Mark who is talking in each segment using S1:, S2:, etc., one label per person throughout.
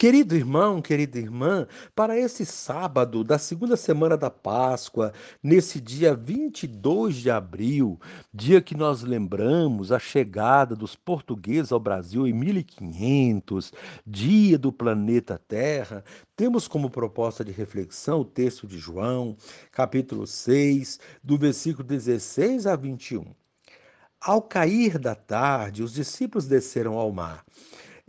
S1: Querido irmão, querida irmã, para esse sábado da segunda semana da Páscoa, nesse dia 22 de abril, dia que nós lembramos a chegada dos portugueses ao Brasil em 1500, dia do planeta Terra, temos como proposta de reflexão o texto de João, capítulo 6, do versículo 16 a 21. Ao cair da tarde, os discípulos desceram ao mar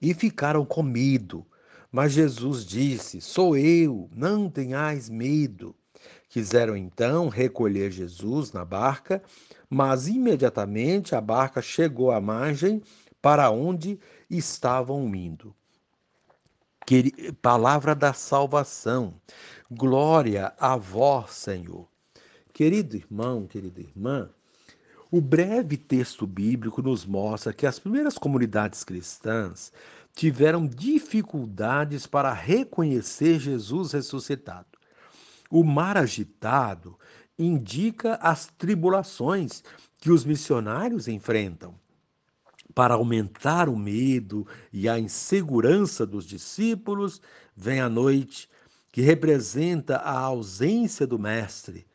S1: e ficaram com medo. Mas Jesus disse: Sou eu, não tenhais medo. Quiseram então recolher Jesus na barca, mas imediatamente a barca chegou à margem para onde estavam indo. Palavra da salvação. Glória a vós, Senhor. Querido irmão, querida irmã, o breve texto bíblico nos mostra que as primeiras comunidades cristãs tiveram dificuldades para reconhecer Jesus ressuscitado. O mar agitado indica as tribulações que os missionários enfrentam. Para aumentar o medo e a insegurança dos discípulos, vem a noite, que representa a ausência do Mestre.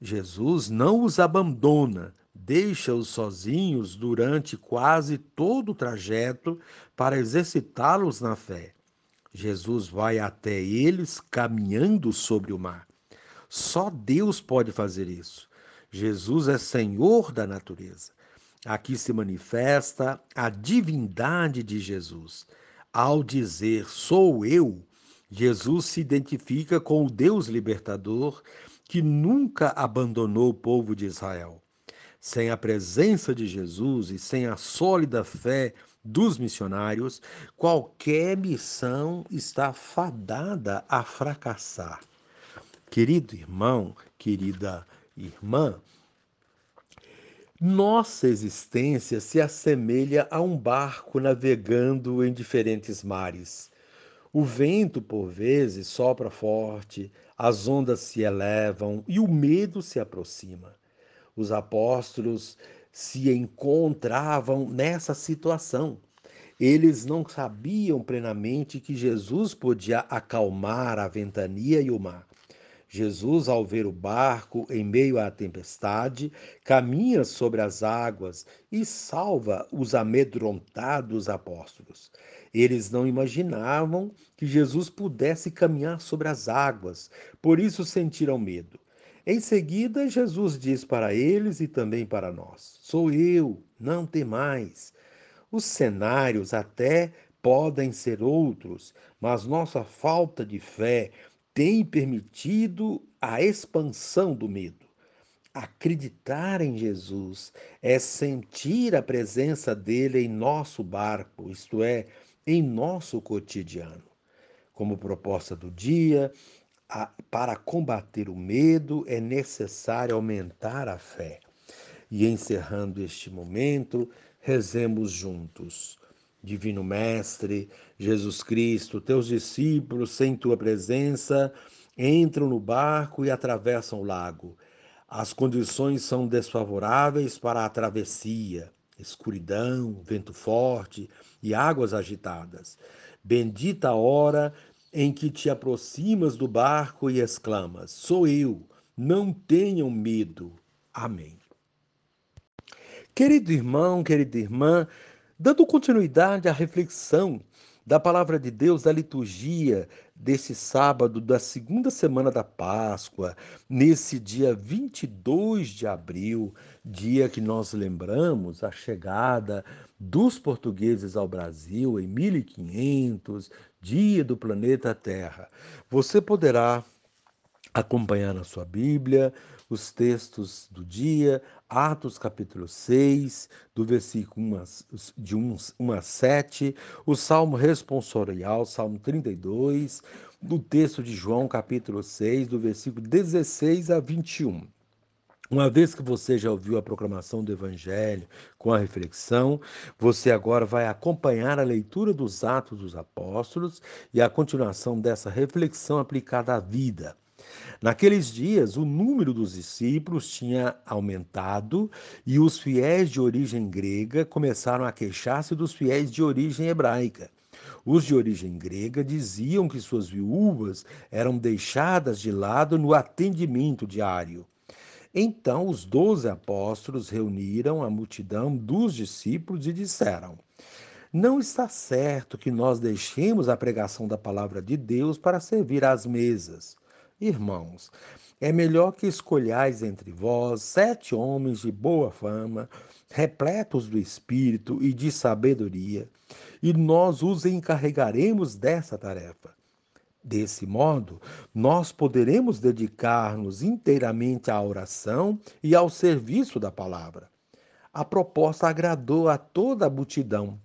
S1: Jesus não os abandona, deixa-os sozinhos durante quase todo o trajeto para exercitá-los na fé. Jesus vai até eles caminhando sobre o mar. Só Deus pode fazer isso. Jesus é Senhor da natureza. Aqui se manifesta a divindade de Jesus. Ao dizer sou eu, Jesus se identifica com o Deus libertador que nunca abandonou o povo de Israel. Sem a presença de Jesus e sem a sólida fé dos missionários, qualquer missão está fadada a fracassar. Querido irmão, querida irmã, nossa existência se assemelha a um barco navegando em diferentes mares. O vento, por vezes, sopra forte, as ondas se elevam e o medo se aproxima. Os apóstolos se encontravam nessa situação. Eles não sabiam plenamente que Jesus podia acalmar a ventania e o mar. Jesus, ao ver o barco em meio à tempestade, caminha sobre as águas e salva os amedrontados apóstolos. Eles não imaginavam que Jesus pudesse caminhar sobre as águas, por isso sentiram medo. Em seguida, Jesus diz para eles e também para nós: Sou eu, não temais. Os cenários até podem ser outros, mas nossa falta de fé tem permitido a expansão do medo. Acreditar em Jesus é sentir a presença dele em nosso barco, isto é, em nosso cotidiano. Como proposta do dia, a, para combater o medo é necessário aumentar a fé. E encerrando este momento, rezemos juntos. Divino Mestre, Jesus Cristo, teus discípulos, sem tua presença, entram no barco e atravessam o lago. As condições são desfavoráveis para a travessia: escuridão, vento forte e águas agitadas. Bendita a hora em que te aproximas do barco e exclamas: Sou eu, não tenham medo. Amém. Querido irmão, querida irmã, dando continuidade à reflexão da palavra de Deus, da liturgia desse sábado da segunda semana da Páscoa, nesse dia 22 de abril, dia que nós lembramos a chegada dos portugueses ao Brasil em 1500, dia do planeta Terra. Você poderá acompanhar na sua Bíblia os textos do dia, Atos capítulo 6, do versículo 1 a, de 1, 1 a 7, o Salmo responsorial, Salmo 32, do texto de João capítulo 6, do versículo 16 a 21. Uma vez que você já ouviu a proclamação do Evangelho com a reflexão, você agora vai acompanhar a leitura dos Atos dos Apóstolos e a continuação dessa reflexão aplicada à vida. Naqueles dias, o número dos discípulos tinha aumentado e os fiéis de origem grega começaram a queixar-se dos fiéis de origem hebraica. Os de origem grega diziam que suas viúvas eram deixadas de lado no atendimento diário. Então os doze apóstolos reuniram a multidão dos discípulos e disseram: Não está certo que nós deixemos a pregação da palavra de Deus para servir às mesas. Irmãos, é melhor que escolhais entre vós sete homens de boa fama, repletos do espírito e de sabedoria, e nós os encarregaremos dessa tarefa. Desse modo, nós poderemos dedicar-nos inteiramente à oração e ao serviço da palavra. A proposta agradou a toda a multidão.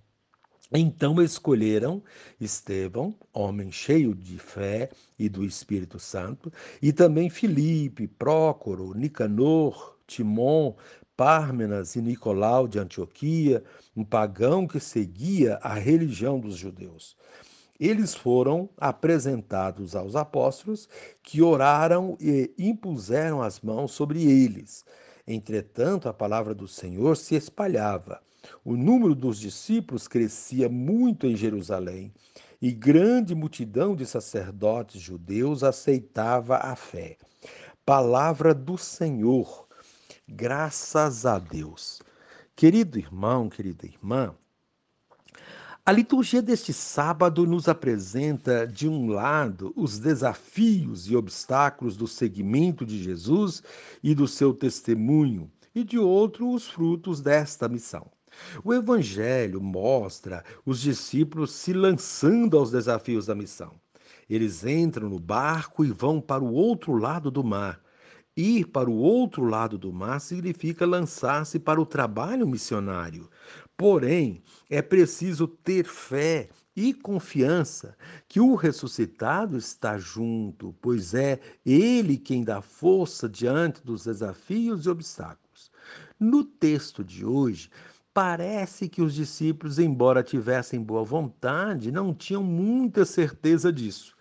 S1: Então escolheram Estevão, homem cheio de fé e do Espírito Santo, e também Filipe, Prócoro, Nicanor, Timon, Pármenas e Nicolau de Antioquia, um pagão que seguia a religião dos judeus. Eles foram apresentados aos apóstolos, que oraram e impuseram as mãos sobre eles. Entretanto, a palavra do Senhor se espalhava. O número dos discípulos crescia muito em Jerusalém, e grande multidão de sacerdotes judeus aceitava a fé. Palavra do Senhor. Graças a Deus. Querido irmão, querida irmã, a liturgia deste sábado nos apresenta, de um lado, os desafios e obstáculos do seguimento de Jesus e do seu testemunho, e de outro, os frutos desta missão. O Evangelho mostra os discípulos se lançando aos desafios da missão. Eles entram no barco e vão para o outro lado do mar. Ir para o outro lado do mar significa lançar-se para o trabalho missionário. Porém, é preciso ter fé e confiança que o ressuscitado está junto, pois é Ele quem dá força diante dos desafios e obstáculos. No texto de hoje, parece que os discípulos, embora tivessem boa vontade, não tinham muita certeza disso.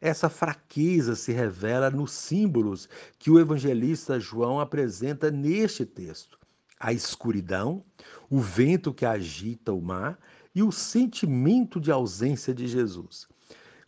S1: Essa fraqueza se revela nos símbolos que o evangelista João apresenta neste texto: a escuridão, o vento que agita o mar e o sentimento de ausência de Jesus.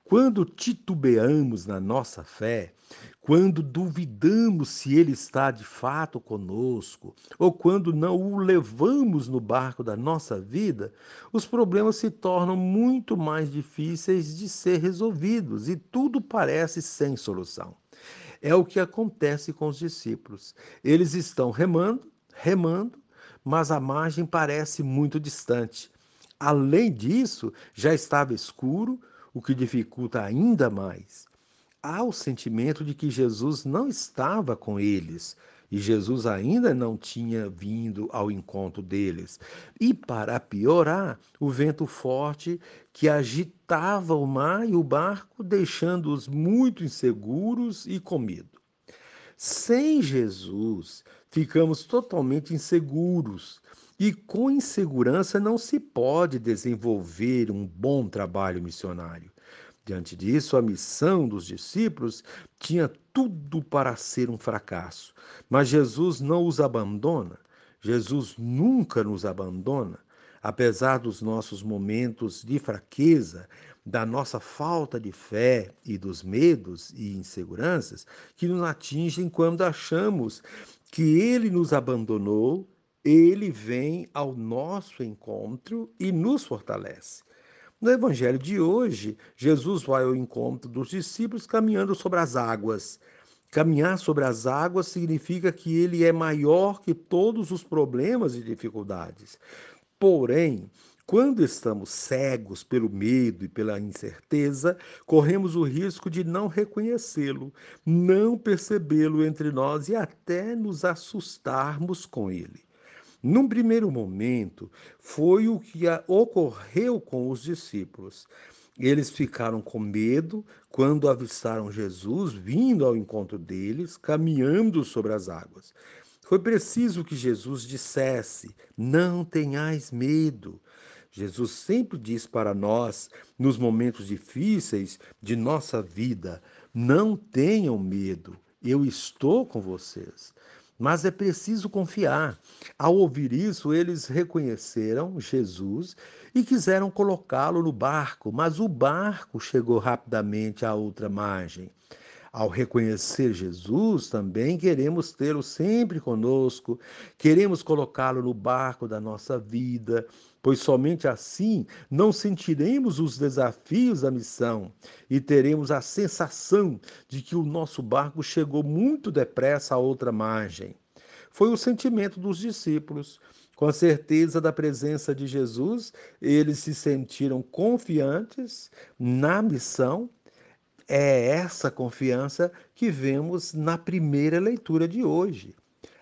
S1: Quando titubeamos na nossa fé, quando duvidamos se Ele está de fato conosco, ou quando não o levamos no barco da nossa vida, os problemas se tornam muito mais difíceis de ser resolvidos e tudo parece sem solução. É o que acontece com os discípulos. Eles estão remando, remando, mas a margem parece muito distante. Além disso, já estava escuro, o que dificulta ainda mais há o sentimento de que Jesus não estava com eles e Jesus ainda não tinha vindo ao encontro deles. E para piorar, o vento forte que agitava o mar e o barco, deixando-os muito inseguros e com medo. Sem Jesus, ficamos totalmente inseguros. E com insegurança não se pode desenvolver um bom trabalho missionário. Diante disso, a missão dos discípulos tinha tudo para ser um fracasso. Mas Jesus não os abandona. Jesus nunca nos abandona. Apesar dos nossos momentos de fraqueza, da nossa falta de fé e dos medos e inseguranças que nos atingem quando achamos que Ele nos abandonou, Ele vem ao nosso encontro e nos fortalece. No evangelho de hoje, Jesus vai ao encontro dos discípulos caminhando sobre as águas. Caminhar sobre as águas significa que ele é maior que todos os problemas e dificuldades. Porém, Quando estamos cegos pelo medo e pela incerteza, corremos o risco de não reconhecê-lo, não percebê-lo entre nós e até nos assustarmos com ele. Num primeiro momento, foi o que ocorreu com os discípulos. Eles ficaram com medo quando avistaram Jesus vindo ao encontro deles, caminhando sobre as águas. Foi preciso que Jesus dissesse: Não tenhais medo. Jesus sempre diz para nós, nos momentos difíceis de nossa vida: Não tenham medo, eu estou com vocês. Mas é preciso confiar. Ao ouvir isso, eles reconheceram Jesus e quiseram colocá-lo no barco, mas o barco chegou rapidamente à outra margem. Ao reconhecer Jesus, também queremos tê-lo sempre conosco, queremos colocá-lo no barco da nossa vida, pois somente assim não sentiremos os desafios da missão e teremos a sensação de que o nosso barco chegou muito depressa à outra margem. Foi o sentimento dos discípulos. Com a certeza da presença de Jesus, eles se sentiram confiantes na missão é essa confiança que vemos na primeira leitura de hoje.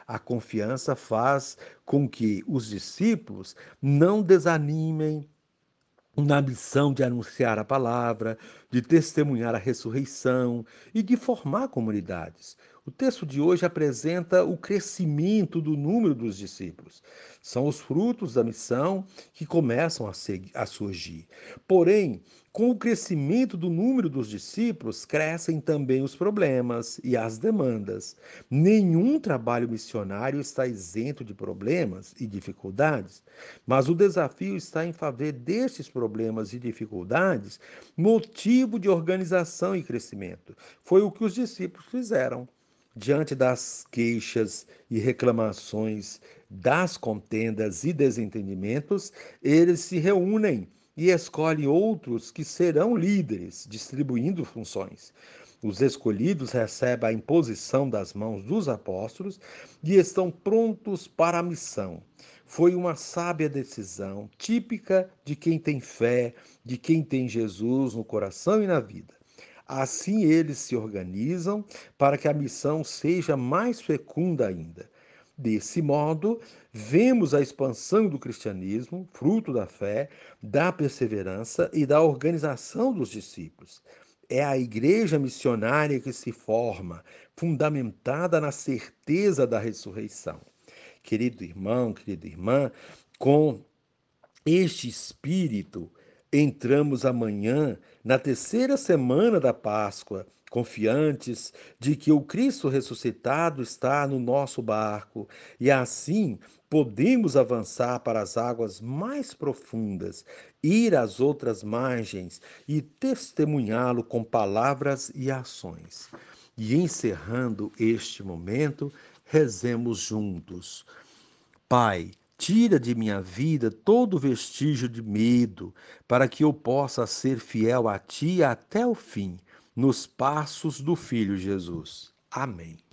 S1: A confiança faz com que os discípulos não desanimem na missão de anunciar a palavra, de testemunhar a ressurreição e de formar comunidades. O texto de hoje apresenta o crescimento do número dos discípulos. São os frutos da missão que começam a, surgir. Porém, com o crescimento do número dos discípulos, crescem também os problemas e as demandas. Nenhum trabalho missionário está isento de problemas e dificuldades, mas o desafio está em fazer destes problemas e dificuldades motivo de organização e crescimento. Foi o que os discípulos fizeram. Diante das queixas e reclamações, das contendas e desentendimentos, eles se reúnem e escolhem outros que serão líderes, distribuindo funções. Os escolhidos recebem a imposição das mãos dos apóstolos e estão prontos para a missão. Foi uma sábia decisão, típica de quem tem fé, de quem tem Jesus no coração e na vida. Assim eles se organizam para que a missão seja mais fecunda ainda. Desse modo, vemos a expansão do cristianismo, fruto da fé, da perseverança e da organização dos discípulos. É a igreja missionária que se forma, fundamentada na certeza da ressurreição. Querido irmão, querida irmã, com este espírito, Entramos amanhã na terceira semana da Páscoa, confiantes de que o Cristo ressuscitado está no nosso barco e assim podemos avançar para as águas mais profundas, ir às outras margens e testemunhá-lo com palavras e ações. E encerrando este momento, rezemos juntos. Pai, Tira de minha vida todo vestígio de medo, para que eu possa ser fiel a Ti até o fim, nos passos do Filho Jesus. Amém.